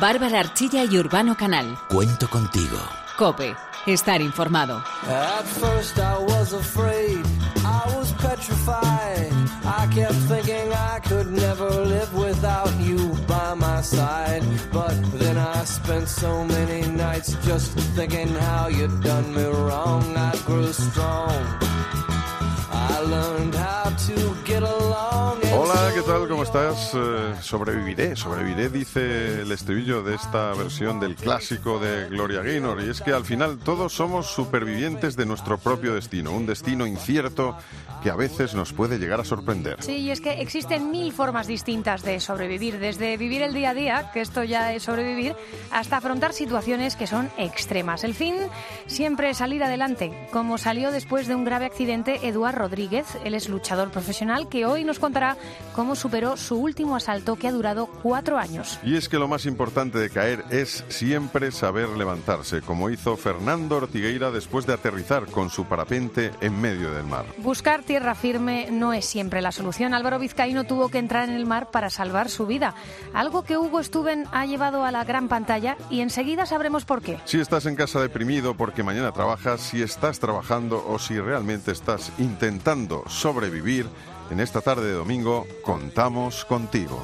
Bárbara Archilla y Urbano Canal. Cuento contigo. Cope. Estar informado. At first I was afraid, I was petrified. I kept thinking I could never live without you by my side. But then I spent so many nights just thinking how you'd done me wrong. I grew strong. I learned how Hola, ¿qué tal? ¿Cómo estás? Eh, sobreviviré, sobreviviré, dice el estribillo de esta versión del clásico de Gloria Gaynor. Y es que al final todos somos supervivientes de nuestro propio destino, un destino incierto que a veces nos puede llegar a sorprender. Sí, y es que existen mil formas distintas de sobrevivir, desde vivir el día a día, que esto ya es sobrevivir, hasta afrontar situaciones que son extremas. El fin siempre es salir adelante, como salió después de un grave accidente Eduard Rodríguez, él es luchador profesional que hoy nos contará cómo superó su último asalto que ha durado cuatro años. Y es que lo más importante de caer es siempre saber levantarse, como hizo Fernando Ortigueira después de aterrizar con su parapente en medio del mar. Buscar tierra firme no es siempre la solución. Álvaro Vizcaíno tuvo que entrar en el mar para salvar su vida, algo que Hugo Stuben ha llevado a la gran pantalla y enseguida sabremos por qué. Si estás en casa deprimido porque mañana trabajas, si estás trabajando o si realmente estás intentando sobrevivir, en esta tarde de domingo contamos contigo.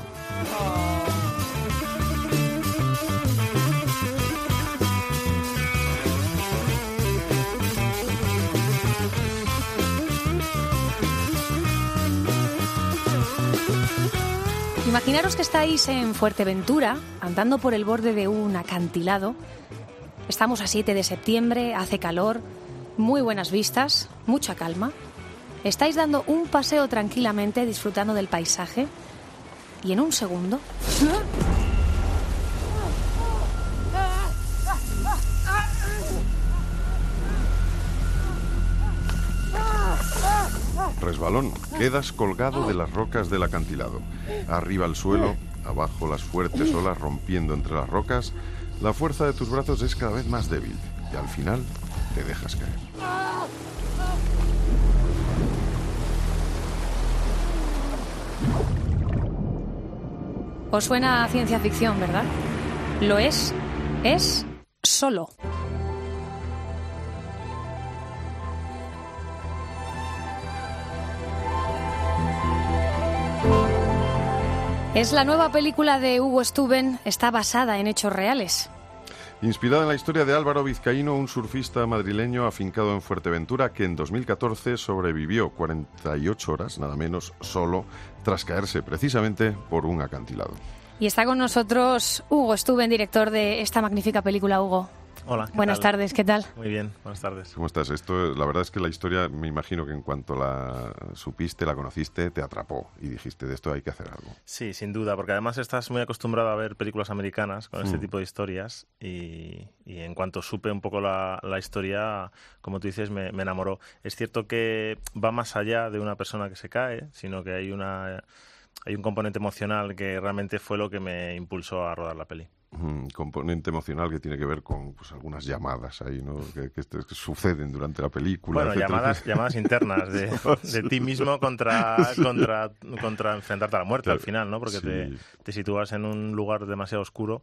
Imaginaros que estáis en Fuerteventura, andando por el borde de un acantilado. Estamos a 7 de septiembre, hace calor, muy buenas vistas, mucha calma. Estáis dando un paseo tranquilamente, disfrutando del paisaje. Y en un segundo... Resbalón, quedas colgado de las rocas del acantilado. Arriba el suelo, abajo las fuertes olas rompiendo entre las rocas. La fuerza de tus brazos es cada vez más débil y al final te dejas caer. Os suena a ciencia ficción, ¿verdad? Lo es. Es solo. Es la nueva película de Hugo Stuben, está basada en hechos reales. Inspirada en la historia de Álvaro Vizcaíno, un surfista madrileño afincado en Fuerteventura que en 2014 sobrevivió 48 horas, nada menos, solo, tras caerse precisamente por un acantilado. Y está con nosotros Hugo Stuben, director de esta magnífica película, Hugo. Hola. ¿qué Buenas tal? tardes, ¿qué tal? Muy bien, buenas tardes. ¿Cómo estás? Esto, la verdad es que la historia, me imagino que en cuanto la supiste, la conociste, te atrapó y dijiste, de esto hay que hacer algo. Sí, sin duda, porque además estás muy acostumbrado a ver películas americanas con este Mm. tipo de historias y, y en cuanto supe un poco la, la historia, como tú dices, me, me enamoró. Es cierto que va más allá de una persona que se cae, sino que hay una hay un componente emocional que realmente fue lo que me impulsó a rodar la peli. Componente emocional que tiene que ver con pues, algunas llamadas ahí, ¿no? Que, que- que suceden durante la película. Bueno, etcétera. llamadas, llamadas internas de, de ti mismo contra, contra, contra enfrentarte a la muerte al final, ¿no? Porque te, sí. te sitúas en un lugar demasiado oscuro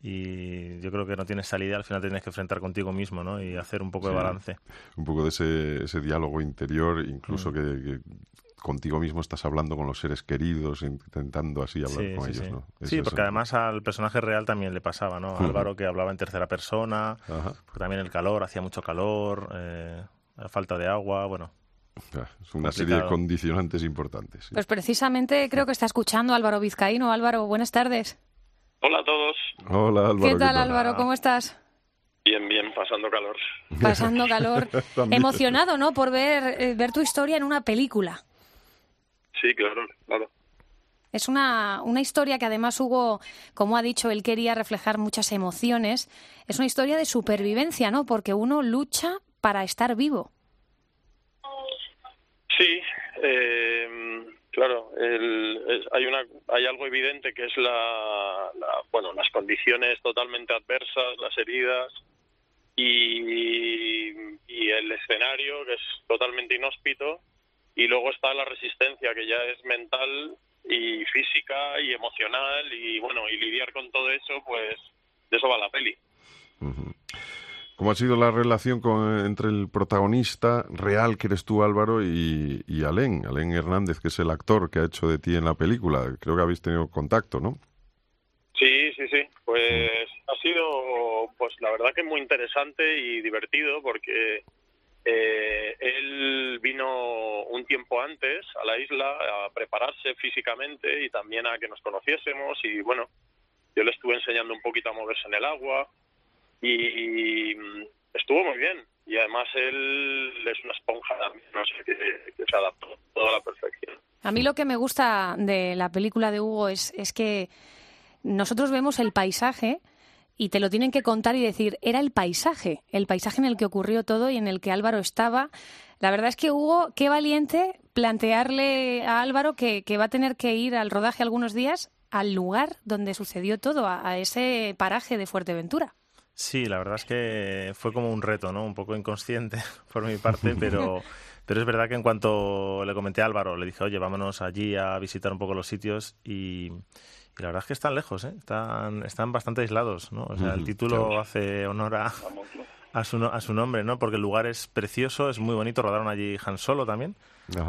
y yo creo que no tienes salida, al final tienes que enfrentar contigo mismo, ¿no? Y hacer un poco de balance. un poco de ese, ese diálogo interior, incluso Mm. que, que contigo mismo estás hablando con los seres queridos, intentando así hablar Sí, con sí, ellos, sí. ¿no? Sí, Eso porque es- además al personaje real también le pasaba, ¿no? Álvaro que hablaba en tercera persona, Ajá. porque también el calor, hacía mucho calor, eh, la falta de agua, bueno. Es una serie de condicionantes importantes. sí. Pues precisamente creo que está escuchando Álvaro Vizcaíno. Álvaro, buenas tardes. Hola a todos. Hola Álvaro. ¿Qué tal, Álvaro? ¿Cómo estás? Bien, bien, pasando calor. Pasando calor. Emocionado, ¿no? Por ver, eh, ver tu historia en una película. Sí, claro, claro. Es una, una historia que además Hugo, como ha dicho, él quería reflejar muchas emociones. Es una historia de supervivencia, ¿no? Porque uno lucha para estar vivo. Sí, eh, claro, el- hay una hay algo evidente que es la, la- bueno las condiciones totalmente adversas, las heridas y, y el escenario que es totalmente inhóspito y luego está la resistencia que ya es mental y física y emocional y bueno, y lidiar con todo eso, pues de eso va la peli. ¿Cómo ha sido la relación con, entre el protagonista real, que eres tú, Álvaro, y, y Alén, Alén Hernández, que es el actor que ha hecho de ti en la película? Creo que habéis tenido contacto, ¿no? Sí, sí, sí. Pues ha sido, pues la verdad que muy interesante y divertido porque eh, él vino un tiempo antes a la isla a prepararse físicamente y también a que nos conociésemos y bueno, yo le estuve enseñando un poquito a moverse en el agua y, estuvo muy bien. Y además él es una esponja no sé, que, se adaptó toda a la perfección. A mí lo que me gusta de la película de Hugo es, es que nosotros vemos el paisaje y te lo tienen que contar y decir, era el paisaje, el paisaje en el que ocurrió todo y en el que Álvaro estaba. La verdad es que Hugo, qué valiente plantearle a Álvaro que, va a tener que ir al rodaje algunos días al lugar donde sucedió todo, a, ese paraje de Fuerteventura. Sí, la verdad es que fue como un reto, ¿no? Un poco inconsciente por mi parte, pero, pero es verdad que en cuanto le comenté a Álvaro, le dije, oye, vámonos allí a visitar un poco los sitios y, y la verdad es que están lejos, ¿eh? están, están bastante aislados. ¿no? O sea, el título hace honor a, a, su, a su nombre, ¿no? porque el lugar es precioso, es muy bonito. Rodaron allí Han Solo también,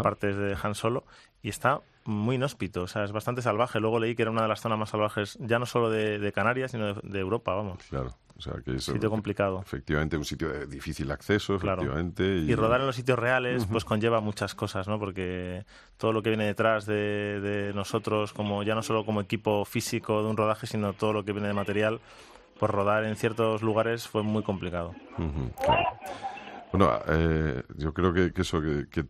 partes de Han Solo, y está muy inhóspito, o sea, es bastante salvaje. Luego leí que era una de las zonas más salvajes, ya no solo de, de Canarias, sino de, de Europa, vamos. Claro. O sea, que es sitio complicado. Efectivamente, un sitio de difícil acceso, efectivamente. Y... rodar en los sitios reales, pues conlleva muchas cosas, ¿no? Porque todo lo que viene detrás de, nosotros, como ya no solo como equipo físico de un rodaje, sino todo lo que viene de material, pues rodar en ciertos lugares fue muy complicado. Bueno, eh, yo creo que, eso, que,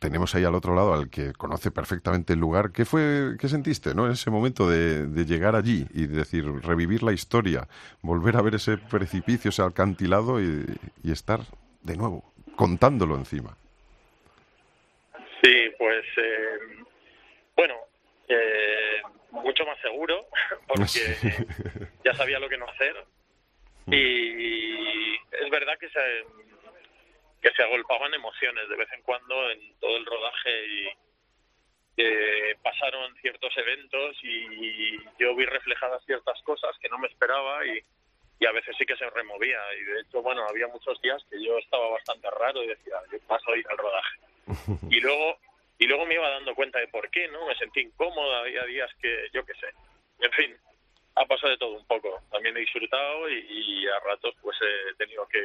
tenemos ahí al otro lado al que conoce perfectamente el lugar. ¿Qué fue, qué sentiste, no, en ese momento de, llegar allí y decir, revivir la historia, volver a ver ese precipicio, ese alcantilado y, estar de nuevo contándolo encima? Sí, pues eh, bueno, eh, mucho más seguro porque ya sabía lo que no hacer mm. y es verdad que se que se agolpaban emociones de vez en cuando en todo el rodaje y pasaron ciertos eventos y yo vi reflejadas ciertas cosas que no me esperaba y, y a veces sí que se removía. Y de hecho bueno había muchos días que yo estaba bastante raro y decía yo paso a ir al rodaje y luego y luego me iba dando cuenta de por qué no me sentí incómoda había días que yo qué sé. En fin ha pasado de todo un poco. También he disfrutado y a ratos pues he tenido que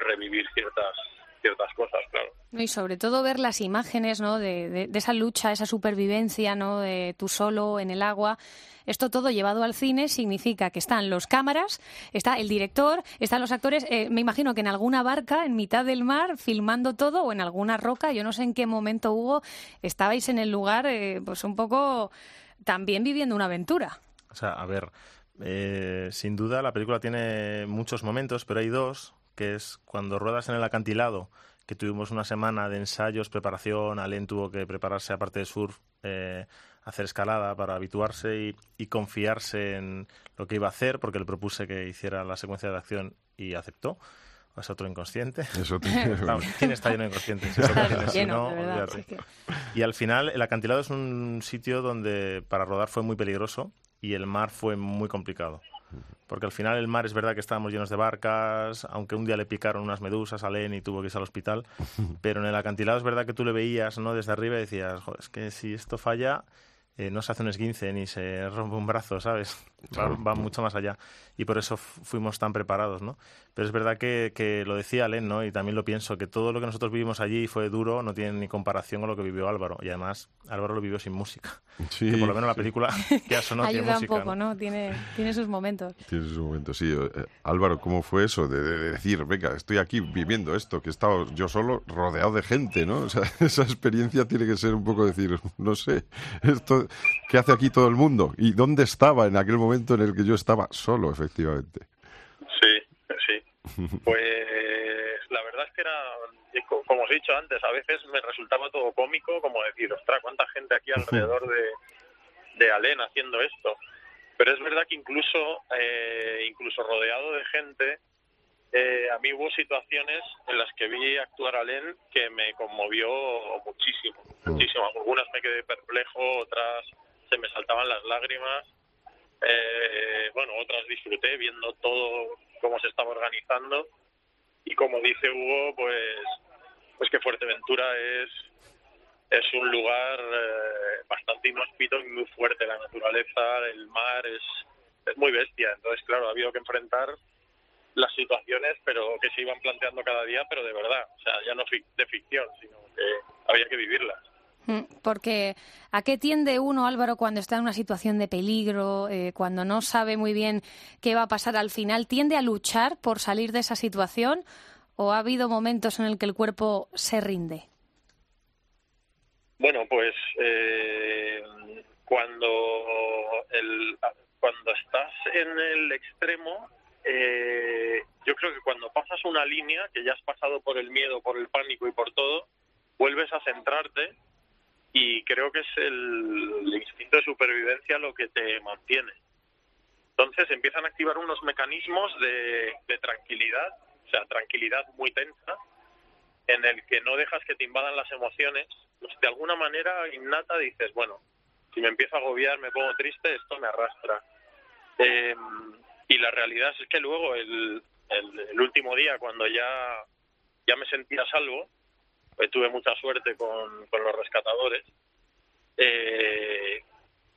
revivir ciertas ciertas cosas, claro. Y sobre todo ver las imágenes ¿no? de, esa lucha, esa supervivencia, ¿no? de tú solo en el agua. Esto todo llevado al cine significa que están los cámaras, está el director, están los actores. Eh, me imagino que en alguna barca, en mitad del mar, filmando todo, o en alguna roca. Yo no sé en qué momento, Hugo, estabais en el lugar, eh, pues un poco también viviendo una aventura. O sea, a ver, eh, sin duda la película tiene muchos momentos, pero hay dos que es cuando ruedas en el acantilado, que tuvimos una semana de ensayos, preparación, Alén tuvo que prepararse aparte de surf, eh, hacer escalada para habituarse y, confiarse en lo que iba a hacer, porque le propuse que hiciera la secuencia de acción y aceptó. Es otro inconsciente. ¿Quién está lleno de inconscientes? Y al final, el acantilado es un sitio donde para rodar fue muy peligroso y el mar fue muy complicado porque al final el mar es verdad que estábamos llenos de barcas, aunque un día le picaron unas medusas a Len y tuvo que irse al hospital, pero en el acantilado es verdad que tú le veías ¿no? desde arriba y decías, Joder, es que si esto falla, eh, no se hace un esguince ni se rompe un brazo, ¿sabes? Va, mucho más allá. Y por eso fuimos tan preparados, ¿no? Pero es verdad que, que, lo decía Len, ¿no? Y también lo pienso, que todo lo que nosotros vivimos allí fue duro, no tiene ni comparación con lo que vivió Álvaro. Y además, Álvaro lo vivió sin música. Sí, que por lo menos la película ya sonó Ayuda tiene un poco, ¿no? Tiene, tiene sus momentos. Tiene sus momentos, sí. Eh, Álvaro, ¿cómo fue eso de, decir, venga, estoy aquí viviendo esto, que he estado yo solo rodeado de gente, ¿no? O sea, esa experiencia tiene que ser un poco decir, no sé, esto ¿Qué hace aquí todo el mundo? ¿Y dónde estaba en aquel momento en el que yo estaba solo, efectivamente? Sí, sí. Pues la verdad es que era, como os he dicho antes, a veces me resultaba todo cómico, como decir, ostras, cuánta gente aquí alrededor de, de Alén haciendo esto. Pero es verdad que incluso, eh, incluso rodeado de gente, eh, a mí hubo situaciones en las que vi actuar a Len que me conmovió muchísimo, muchísimo. Algunas me quedé perplejo, otras se me saltaban las lágrimas. Eh, bueno, otras disfruté viendo todo cómo se estaba organizando y como dice Hugo, pues pues que Fuerteventura es es un lugar eh, bastante inhóspito y muy fuerte. La naturaleza, el mar es, es muy bestia. Entonces, claro, ha habido que enfrentar las situaciones, pero que se iban planteando cada día, pero de verdad, o sea, ya no de ficción, sino que había que vivirlas. Mm, porque ¿a qué tiende uno, Álvaro, cuando está en una situación de peligro, eh, cuando no sabe muy bien qué va a pasar al final? ¿Tiende a luchar por salir de esa situación o ha habido momentos en el que el cuerpo se rinde? Bueno, pues eh, cuando el, cuando estás en el extremo eh, yo creo que cuando pasas una línea, que ya has pasado por el miedo, por el pánico y por todo, vuelves a centrarte y creo que es el, instinto de supervivencia lo que te mantiene. Entonces empiezan a activar unos mecanismos de, tranquilidad, o sea, tranquilidad muy tensa, en el que no dejas que te invadan las emociones. Pues de alguna manera innata dices, bueno, si me empiezo a agobiar, me pongo triste, esto me arrastra. Eh, y la realidad es que luego el, el, último día cuando ya ya me sentía salvo pues tuve mucha suerte con, con los rescatadores eh,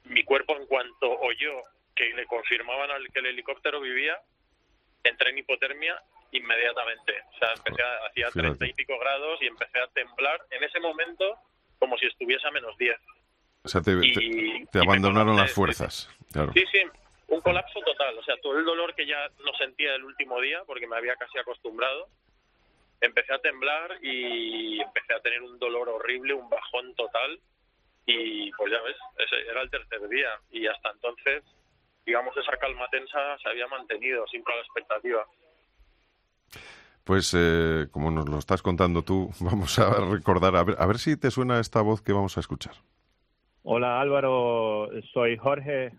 mi cuerpo en cuanto oyó que le confirmaban al que el helicóptero vivía entré en hipotermia inmediatamente. O sea empecé a, hacía treinta y pico grados y empecé a temblar en ese momento como si estuviese a menos diez. O sea te, te, abandonaron las fuerzas claro. sí sí un colapso total, o sea, todo el dolor que ya no sentía el último día porque me había casi acostumbrado, empecé a temblar y empecé a tener un dolor horrible, un bajón total y pues ya ves, ese era el tercer día y hasta entonces, digamos, esa calma tensa se había mantenido siempre a la expectativa. Pues eh, como nos lo estás contando tú, vamos a recordar, a ver, a ver si te suena esta voz que vamos a escuchar. Hola Álvaro, soy Jorge,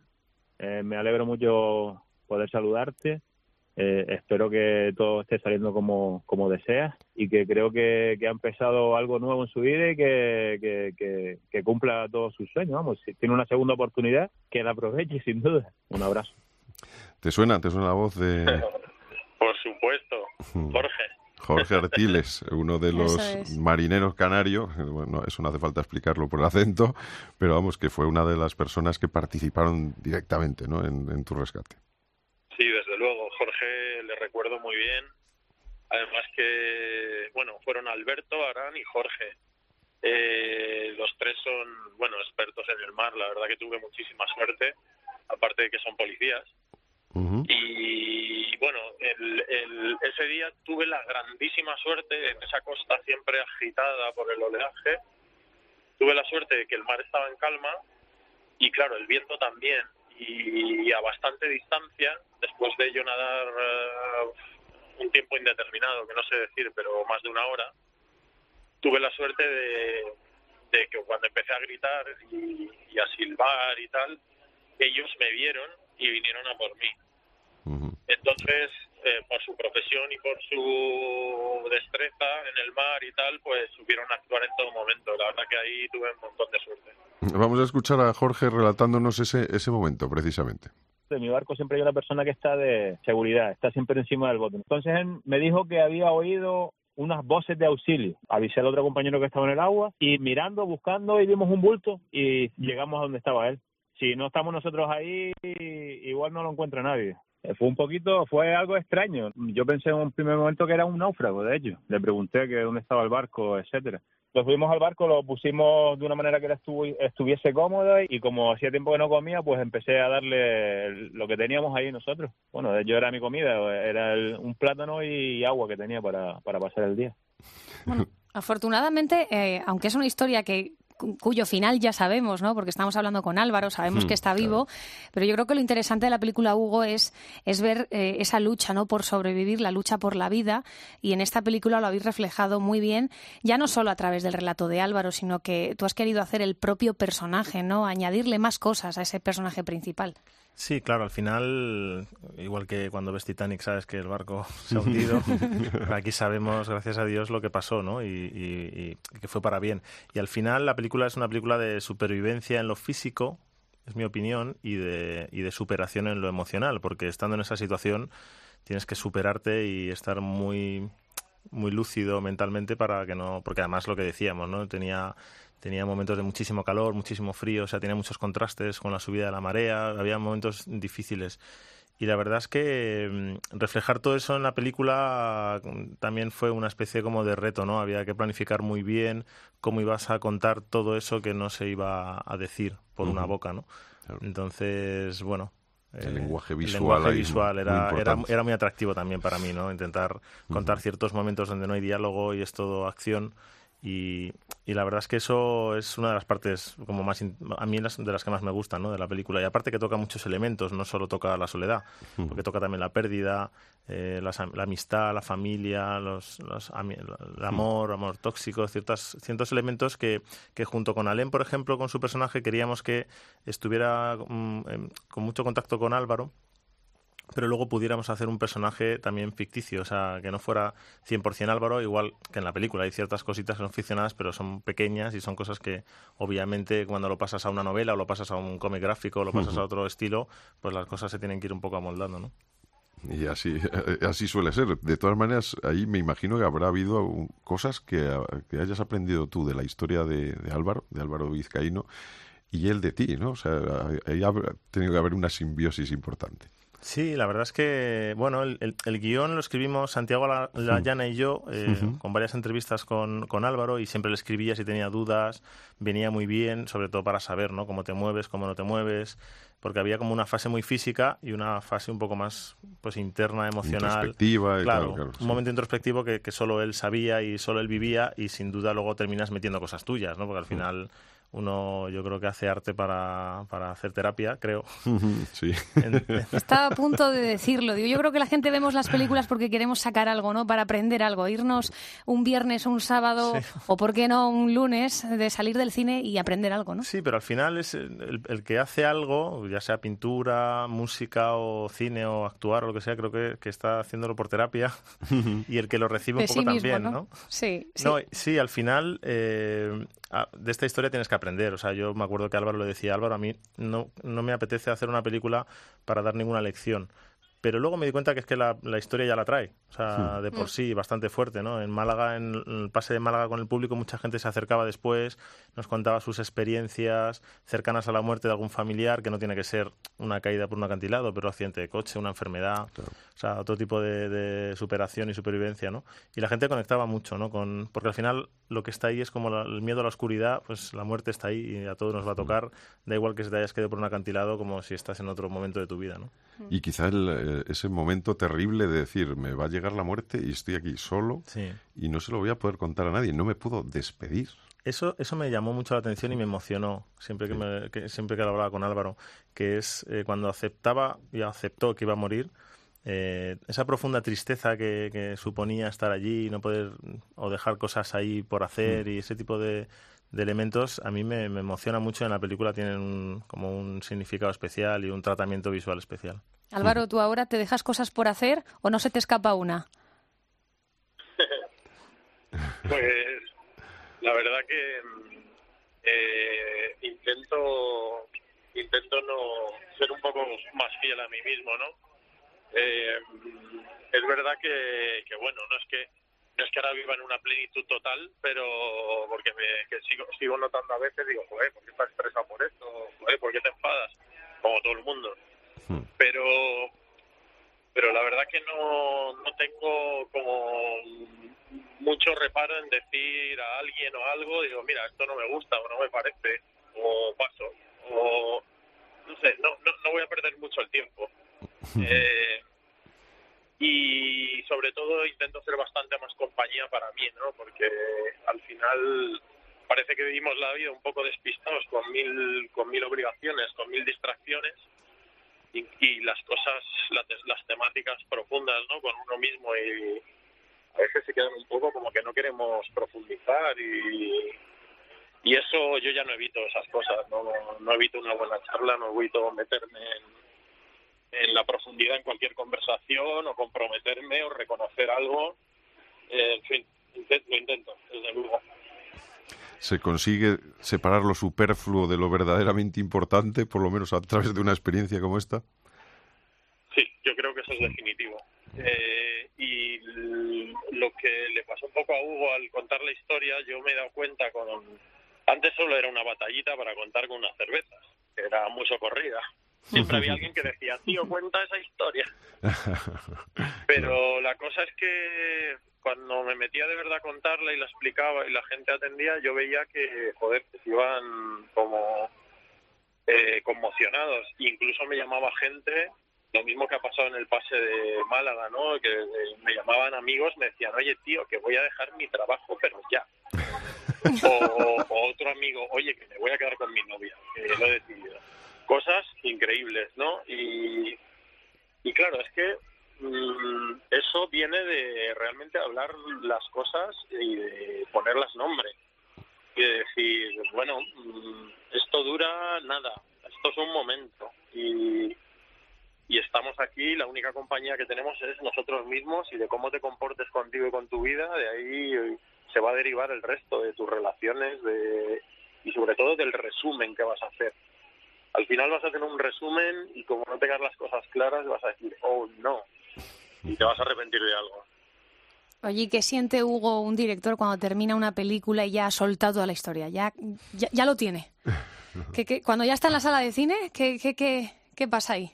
eh, me alegro mucho poder saludarte. Eh, espero que todo esté saliendo como, como deseas y que creo que, ha empezado algo nuevo en su vida y que, que, cumpla todos sus sueños. Vamos, si tiene una segunda oportunidad, que la aproveche sin duda. Un abrazo. ¿Te suena? ¿Te suena la voz de...? Por supuesto, Jorge. Jorge Artiles, uno de los marineros canarios, bueno, eso no hace falta explicarlo por el acento, pero vamos, que fue una de las personas que participaron directamente ¿no? en, tu rescate. Sí, desde luego, Jorge le recuerdo muy bien. Además que, bueno, fueron Alberto, Arán y Jorge. Eh, los tres son, bueno, expertos en el mar, la verdad que tuve muchísima suerte, aparte de que son policías. Y bueno, el, ese día tuve la grandísima suerte en esa costa siempre agitada por el oleaje. Tuve la suerte de que el mar estaba en calma y claro, el viento también. Y, a bastante distancia, después de yo nadar eh, un tiempo indeterminado, que no sé decir, pero más de una hora, tuve la suerte de, de que cuando empecé a gritar y a silbar y tal, ellos me vieron y vinieron a por mí. Entonces, eh, por su profesión y por su destreza en el mar y tal, pues supieron actuar en todo momento. La verdad que ahí tuve un montón de suerte. Vamos a escuchar a Jorge relatándonos ese, ese momento, precisamente. En mi barco siempre hay una persona que está de seguridad, está siempre encima del bote. Entonces él me dijo que había oído unas voces de auxilio. Avisé al otro compañero que estaba en el agua y mirando, buscando y vimos un bulto y llegamos a donde estaba él si no estamos nosotros ahí, igual no lo encuentra nadie. Eh, fue un poquito, fue algo extraño. Yo pensé en un primer momento que era un náufrago, de hecho. Le pregunté que dónde estaba el barco, etcétera. Lo subimos al barco, lo pusimos de una manera que él estuviese cómodo y como hacía tiempo que no comía, pues empecé a darle lo que teníamos ahí nosotros. Bueno, de hecho era mi comida, era un plátano y agua que tenía para, para pasar el día. Bueno, afortunadamente, eh, aunque es una historia que cuyo final ya sabemos, ¿no? Porque estamos hablando con Álvaro, sabemos hmm, que está vivo, pero yo creo que lo interesante de la película Hugo es, es ver eh, esa lucha, ¿no? Por sobrevivir, la lucha por la vida, y en esta película lo habéis reflejado muy bien, ya no solo a través del relato de Álvaro, sino que tú has querido hacer el propio personaje, ¿no? Añadirle más cosas a ese personaje principal. Sí, claro, al final, igual que cuando ves Titanic sabes que el barco se ha hundido, aquí sabemos, gracias a Dios, lo que pasó, ¿no? Y, que fue para bien. Y al final la película es una película de supervivencia en lo físico, es mi opinión, y de, y de superación en lo emocional, porque estando en esa situación tienes que superarte y estar muy muy lúcido mentalmente para que no, porque además lo que decíamos, ¿no? Tenía tenía momentos de muchísimo calor, muchísimo frío, o sea, tenía muchos contrastes con la subida de la marea, había momentos difíciles. Y la verdad es que mm, reflejar todo eso en la película mm, también fue una especie como de reto, ¿no? Había que planificar muy bien cómo ibas a contar todo eso que no se iba a decir por una boca, ¿no? Entonces, bueno, el eh, lenguaje visual, el lenguaje visual era, era, era, muy atractivo también para mí, ¿no? Intentar contar ciertos momentos donde no hay diálogo y es todo acción y, y, la verdad es que eso es una de las partes como más a mí de las que más me gustan ¿no? de la película. Y aparte que toca muchos elementos no solo toca la soledad porque toca también la pérdida eh, la, amistad la familia los, los el amor amor tóxico ciertas, ciertos elementos que, que junto con Alén por ejemplo con su personaje queríamos que estuviera mm, con mucho contacto con Álvaro pero luego pudiéramos hacer un personaje también ficticio, o sea, que no fuera 100% Álvaro, igual que en la película. Hay ciertas cositas que son ficcionadas, pero son pequeñas y son cosas que, obviamente, cuando lo pasas a una novela o lo pasas a un cómic gráfico o lo pasas a otro estilo, pues las cosas se tienen que ir un poco amoldando, ¿no? Y así, así suele ser. De todas maneras, ahí me imagino que habrá habido cosas que, hayas aprendido tú de la historia de, de Álvaro, de Álvaro Vizcaíno, y él de ti, ¿no? O sea, ahí ha tenido que haber una simbiosis importante. Sí, la verdad es que, bueno, el, el, guion lo escribimos Santiago Llana y yo, eh, con varias entrevistas con, con, Álvaro, y siempre le escribía si tenía dudas, venía muy bien, sobre todo para saber, ¿no? Cómo te mueves, cómo no te mueves, porque había como una fase muy física y una fase un poco más, pues, interna, emocional. Introspectiva. claro, claro, un momento introspectivo que, que, solo él sabía y solo él vivía, y sin duda luego terminas metiendo cosas tuyas, ¿no? Porque al final uno yo creo que hace arte para, para hacer terapia, creo. Sí. Estaba a punto de decirlo. Digo, yo creo que la gente vemos las películas porque queremos sacar algo, ¿no? Para aprender algo. Irnos un viernes o un sábado, o por qué no un lunes, de salir del cine y aprender algo, ¿no? Sí, pero al final es el, el que hace algo, ya sea pintura, música o cine o actuar o lo que sea, creo que, que está haciéndolo por terapia. y el que lo recibe un poco también, ¿no? Sí, sí. sí, al final eh, de esta historia tienes que aprender. O sea, yo me acuerdo que Álvaro lo decía, Álvaro, a mí no, no me apetece hacer una película para dar ninguna lección. Pero luego me di cuenta que es que la, la historia ya la trae, o sea, hmm. de por mm. sí, bastante fuerte, ¿no? En Málaga, en el pase de Málaga con el público, mucha gente se acercaba después, nos contaba sus experiencias cercanas a la muerte de algún familiar, que no tiene que ser una caída por un acantilado, pero accidente de coche, una enfermedad, o sea, otro tipo de, de, superación y supervivencia, ¿no? Y la gente conectaba mucho, ¿no? Con, porque al final lo que está ahí es como el miedo a la oscuridad, pues la muerte está ahí y a todos nos va a hmm. tocar, da igual que se te hayas quedado por un acantilado como si estás en otro momento de tu vida, ¿no? Y quizá el, ese momento terrible de decir, me va a llegar la muerte y estoy aquí solo y no se lo voy a poder contar a nadie, no me puedo despedir. Eso, eso me llamó mucho la atención y me emocionó siempre que, me, siempre que hablaba con Álvaro, que es eh, cuando aceptaba y aceptó que iba a morir, eh, esa profunda tristeza que, suponía estar allí y no poder o dejar cosas ahí por hacer mm. y ese tipo de, de elementos a mí me, emociona mucho en la película tienen como un significado especial y un tratamiento visual especial. Álvaro, ¿tú ahora te dejas cosas por hacer o no se te escapa una? pues la verdad que eh, intento intento no ser un poco más fiel a mí mismo, ¿no? Eh, es verdad que, bueno, no es que no es que ahora viva en una plenitud total, pero porque me sigo, sigo notando a veces, digo, joder, ¿por qué estás estresado por esto? Joder, ¿por qué te enfadas? Como todo el mundo. Pero pero la verdad que no, no tengo como mucho reparo en decir a alguien o algo, digo, mira, esto no me gusta o no me parece, o paso, o no sé, no, no, no voy a perder mucho el tiempo. Eh, y sobre todo intento ser bastante más compañía para mí, ¿no? Porque al final parece que vivimos la vida un poco despistados con mil, con mil obligaciones, con mil distracciones y, y las cosas, las, las temáticas profundas, ¿no? Con uno mismo y a veces se quedan un poco como que no queremos profundizar y, y eso yo ya no evito esas cosas, no, no evito una buena charla, no evito meterme en la profundidad en cualquier conversación o comprometerme o reconocer algo. Eh, en fin, lo intento, desde luego. ¿Se consigue separar lo superfluo de lo verdaderamente importante, por lo menos a través de una experiencia como esta? Sí, yo creo que eso es definitivo. Eh, y lo que le pasó un poco a Hugo al contar la historia, yo me he dado cuenta con... Antes solo era una batallita para contar con unas cervezas, que era muy socorrida. Siempre había alguien que decía, tío, cuenta esa historia. Pero la cosa es que cuando me metía de verdad a contarla y la explicaba y la gente atendía, yo veía que, joder, que se iban como eh, conmocionados. Incluso me llamaba gente, lo mismo que ha pasado en el pase de Málaga, ¿no? Que eh, me llamaban amigos, me decían, oye, tío, que voy a dejar mi trabajo, pero ya. o, o otro amigo, oye, que me voy a quedar con mi novia, que lo he decidido. Cosas increíbles, ¿no? Y, claro, es que mm, eso viene de realmente hablar las cosas y de ponerlas nombre. Y de decir, bueno, mm, esto dura nada, esto es un momento. Y, y estamos aquí, la única compañía que tenemos es nosotros mismos y de cómo te comportes contigo y con tu vida, de ahí se va a derivar el resto de tus relaciones de, y sobre todo del resumen que vas a hacer. Al final vas a hacer un resumen y como no tengas las cosas claras vas a decir, oh no, y te vas a arrepentir de algo. Oye, ¿qué siente Hugo, un director, cuando termina una película y ya ha soltado toda la historia? Ya, ya, ya lo tiene. ¿Qué, qué- cuando ya está en la sala de cine, ¿qué, qué, qué, qué pasa ahí?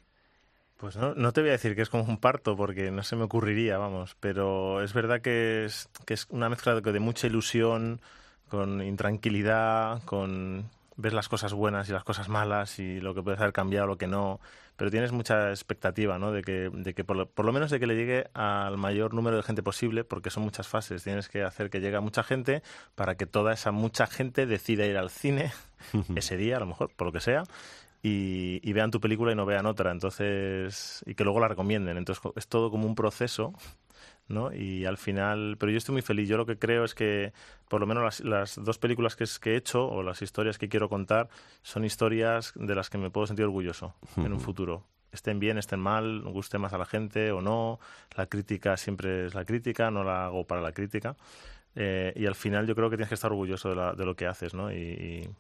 Pues no, no te voy a decir que es como un parto, porque no se me ocurriría, vamos, pero es verdad que es, que es una mezcla de, de mucha ilusión, con intranquilidad, con ves las cosas buenas y las cosas malas y lo que puedes haber cambiado, lo que no, pero tienes mucha expectativa, ¿no? De que, de que por, lo, por lo menos de que le llegue al mayor número de gente posible, porque son muchas fases, tienes que hacer que llegue a mucha gente para que toda esa mucha gente decida ir al cine ese día, a lo mejor, por lo que sea, y, y vean tu película y no vean otra, entonces, y que luego la recomienden. Entonces, es todo como un proceso, ¿no? Y al final, pero yo estoy muy feliz. Yo lo que creo es que, por lo menos las, las dos películas que, es- que he hecho, o las historias que quiero contar, son historias de las que me puedo sentir orgulloso en un futuro. Estén bien, estén mal, guste más a la gente o no. La crítica siempre es la crítica, no la hago para la crítica. Eh, y al final yo creo que tienes que estar orgulloso de, la- de lo que haces, ¿no? Y, y-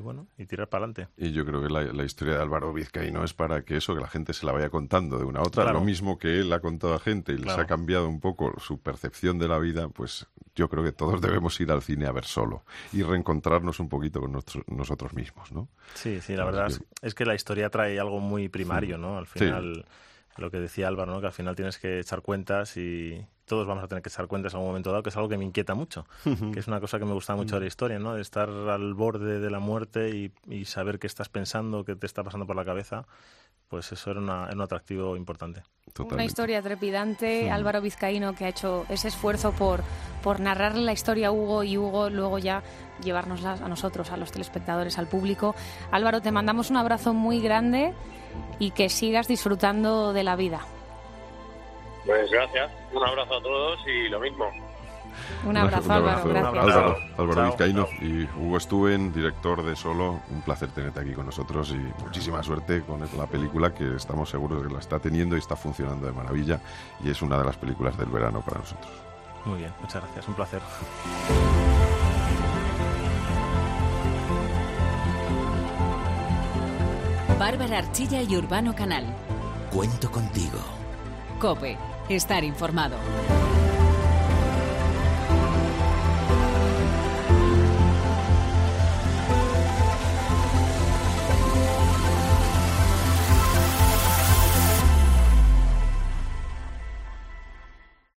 y bueno, y tirar para adelante. Y yo creo que la, la historia de Álvaro Vizcaíno es para que eso, que la gente se la vaya contando de una a otra. Claro. Lo mismo que él ha contado a gente y les Claro. ha cambiado un poco su percepción de la vida, pues yo creo que todos debemos ir al cine a ver solo y reencontrarnos un poquito con nuestro- nosotros mismos, ¿no? Sí, sí, la Así verdad que- es, es que la historia trae algo muy primario, ¿no? Al Sí. final, lo que decía Álvaro, ¿no? Que al final tienes que echar cuentas y todos vamos a tener que echar cuentas en algún momento dado, que es algo que me inquieta mucho, que es una cosa que me gusta mucho de la historia, ¿no? De estar al borde de la muerte y, y saber qué estás pensando, qué te está pasando por la cabeza, pues eso era, una- era un atractivo importante. Una historia trepidante. Álvaro Vizcaíno que ha hecho ese esfuerzo por, por narrarle la historia a Hugo y Hugo luego ya llevárnosla a nosotros, a los telespectadores, al público. Álvaro, te mandamos un abrazo muy grande y que sigas disfrutando de la vida. Pues gracias, un abrazo a todos y lo mismo. Un abrazo, Un Álvaro, abrazo, gracias. Álvaro. Álvaro. Vizcaíno y Hugo Stuen, director de Solo. Un placer tenerte aquí con nosotros y muchísima suerte con la película que estamos seguros de que la está teniendo y está funcionando de maravilla y es una de las películas del verano para nosotros. Muy bien, muchas gracias, un placer. Bárbara Archilla y Urbano Canal. Cuento contigo. Cope. Estar informado.